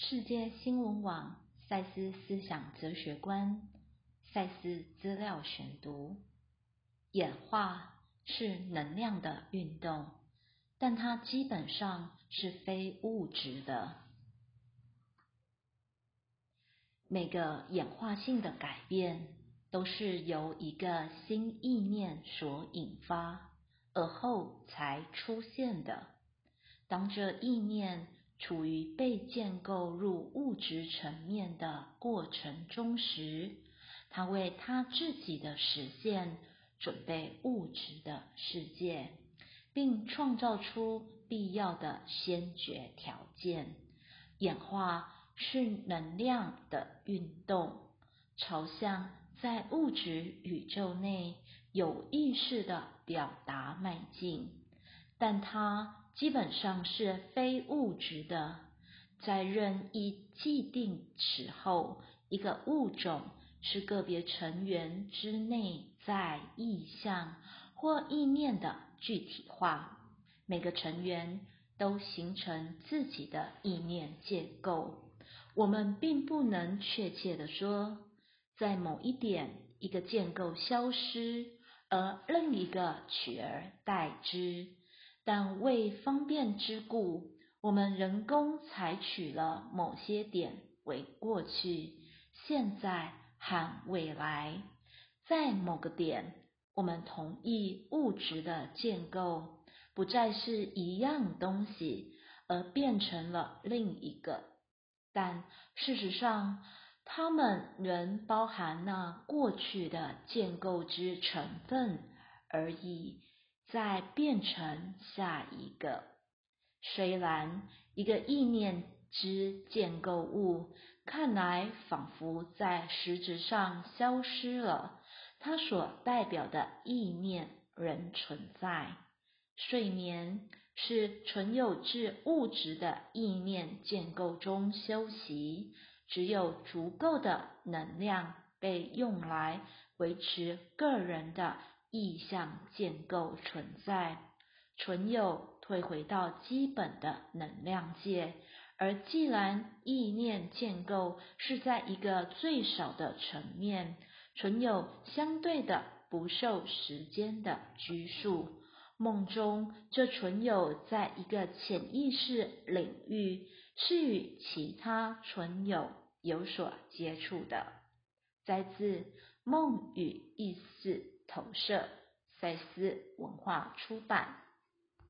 世界新闻网赛斯思想哲学观赛斯资料选读：演化是能量的运动，但它基本上是非物质的。每个演化性的改变都是由一个新意念所引发，而后才出现的。当这意念处于被建构入物质层面的过程中时，他为他自己的实现准备物质的世界，并创造出必要的先决条件。演化是能量的运动，朝向在物质宇宙内有意识的表达迈进，但它。基本上是非物质的，在任意既定时候，一个物种是个别成员之内在意象或意念的具体化。每个成员都形成自己的意念建构。我们并不能确切的说，在某一点一个建构消失，而另一个取而代之。但为方便之故，我们人工采取了某些点为过去、现在和未来。在某个点，我们同意物质的建构不再是一样东西，而变成了另一个。但事实上，它们仍包含那过去的建构之成分而已。再变成下一个。虽然一个意念之建构物看来仿佛在实质上消失了，它所代表的意念仍存在。睡眠是存有至物质的意念建构中休息，只有足够的能量被用来维持个人的。意象建构存在，存有退回到基本的能量界，而既然意念建构是在一个最少的层面，存有相对的不受时间的拘束。梦中这存有在一个潜意识领域，是与其他存有有所接触的。摘自《梦与意识》。投射，赛斯文化出版。